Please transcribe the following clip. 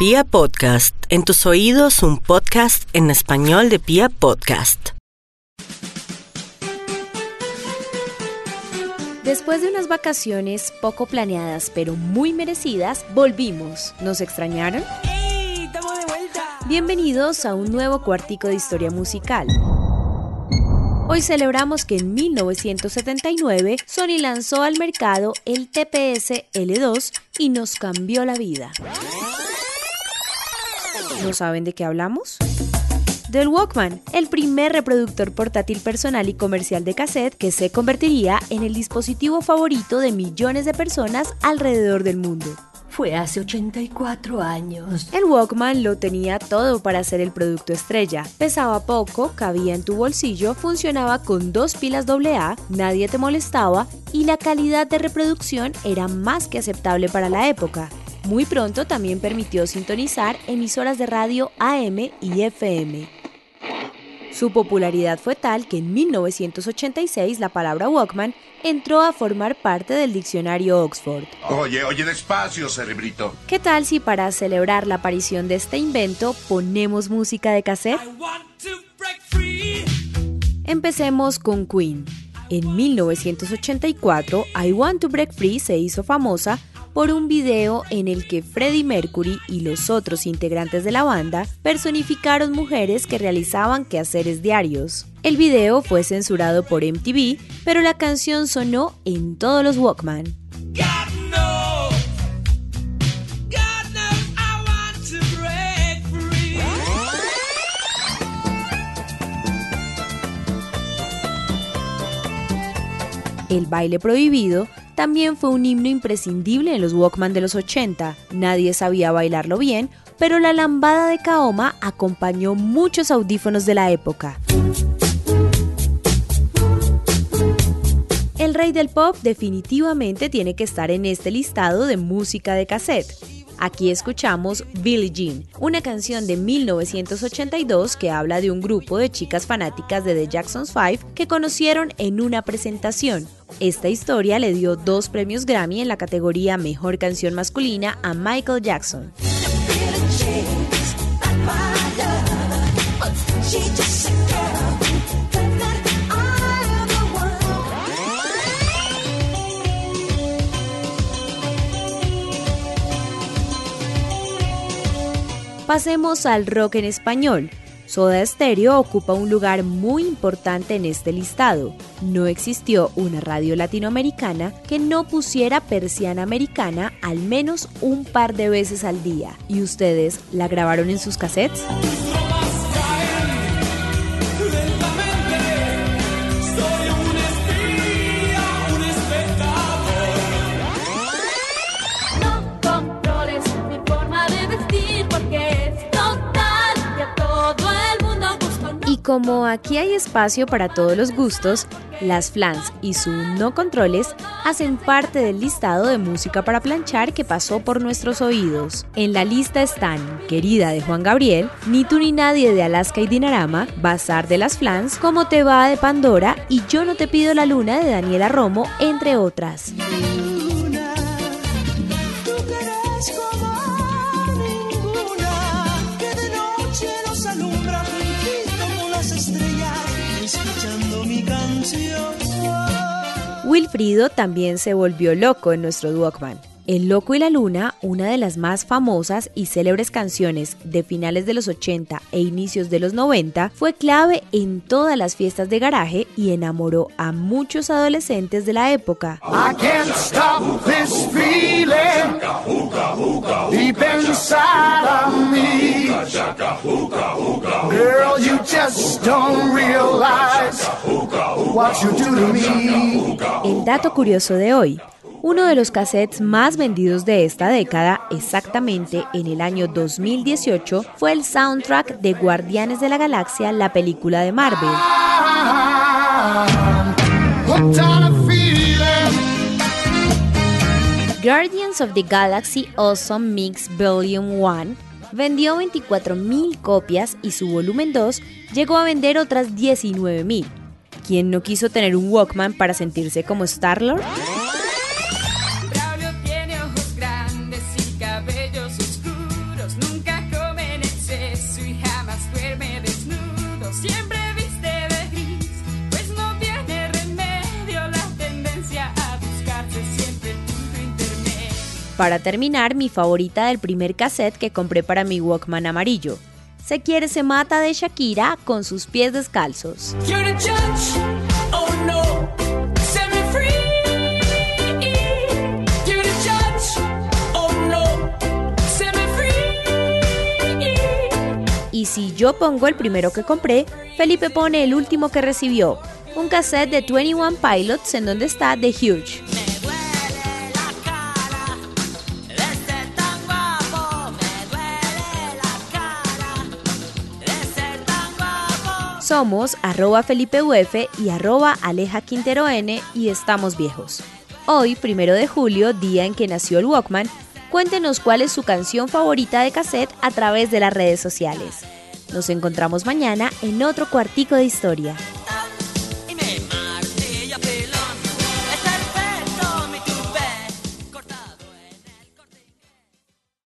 Pia Podcast, en tus oídos un podcast en español de Pia Podcast. Después de unas vacaciones poco planeadas pero muy merecidas, volvimos. ¿Nos extrañaron? ¡Ey! ¡Estamos de vuelta! Bienvenidos a un nuevo cuartico de historia musical. Hoy celebramos que en 1979 Sony lanzó al mercado el TPS L2 y nos cambió la vida. ¿No saben de qué hablamos? Del Walkman, el primer reproductor portátil personal y comercial de cassette que se convertiría en el dispositivo favorito de millones de personas alrededor del mundo. Fue hace 84 años. El Walkman lo tenía todo para ser el producto estrella. Pesaba poco, cabía en tu bolsillo, funcionaba con dos pilas AA, nadie te molestaba y la calidad de reproducción era más que aceptable para la época. Muy pronto también permitió sintonizar emisoras de radio AM y FM. Su popularidad fue tal que en 1986 la palabra Walkman entró a formar parte del diccionario Oxford. Oye, oye, despacio, cerebrito. ¿Qué tal si para celebrar la aparición de este invento ponemos música de cassette? I want to break free. Empecemos con Queen. En 1984, I Want to Break Free se hizo famosa por un video en el que Freddie Mercury y los otros integrantes de la banda personificaron mujeres que realizaban quehaceres diarios. El video fue censurado por MTV, pero la canción sonó en todos los Walkman. El baile prohibido también fue un himno imprescindible en los Walkman de los 80. Nadie sabía bailarlo bien, pero la lambada de Kaoma acompañó muchos audífonos de la época. El rey del pop definitivamente tiene que estar en este listado de música de cassette. Aquí escuchamos Billie Jean, una canción de 1982 que habla de un grupo de chicas fanáticas de The Jacksons 5 que conocieron en una presentación. Esta historia le dio dos premios Grammy en la categoría Mejor Canción Masculina a Michael Jackson. Pasemos al rock en español. Soda Stereo ocupa un lugar muy importante en este listado. No existió una radio latinoamericana que no pusiera persiana americana al menos un par de veces al día. ¿Y ustedes la grabaron en sus cassettes? Como aquí hay espacio para todos los gustos, las flans y su no controles hacen parte del listado de música para planchar que pasó por nuestros oídos. En la lista están Querida de Juan Gabriel, Ni tú ni nadie de Alaska y Dinarama, Bazar de las Flans, Como te va de Pandora y Yo no te pido la luna de Daniela Romo, entre otras. Wilfrido también se volvió loco en nuestro Walkman. El Loco y la Luna, una de las más famosas y célebres canciones de finales de los 80 e inicios de los 90, fue clave en todas las fiestas de garaje y enamoró a muchos adolescentes de la época. I can't stop this feeling deep inside of me. Girl, you just don't realize what you do to me. El dato curioso de hoy. Uno de los cassettes más vendidos de esta década, exactamente en el año 2018, fue el soundtrack de Guardianes de la Galaxia, la película de Marvel. Guardians of the Galaxy Awesome Mix Volume 1 vendió 24.000 copias y su volumen 2 llegó a vender otras 19.000. ¿Quién no quiso tener un Walkman para sentirse como Star-Lord? Para terminar, mi favorita del primer cassette que compré para mi Walkman amarillo. Se quiere se mata de Shakira con sus pies descalzos. Oh. Oh. Y si yo pongo el primero que compré, Felipe pone el último que recibió, un cassette de 21 Pilots en donde está The Huge. Somos arroba Felipe Uf y arroba Aleja Quintero N y estamos viejos. Hoy, primero de julio, día en que nació el Walkman, cuéntenos cuál es su canción favorita de cassette a través de las redes sociales. Nos encontramos mañana en otro cuartico de historia.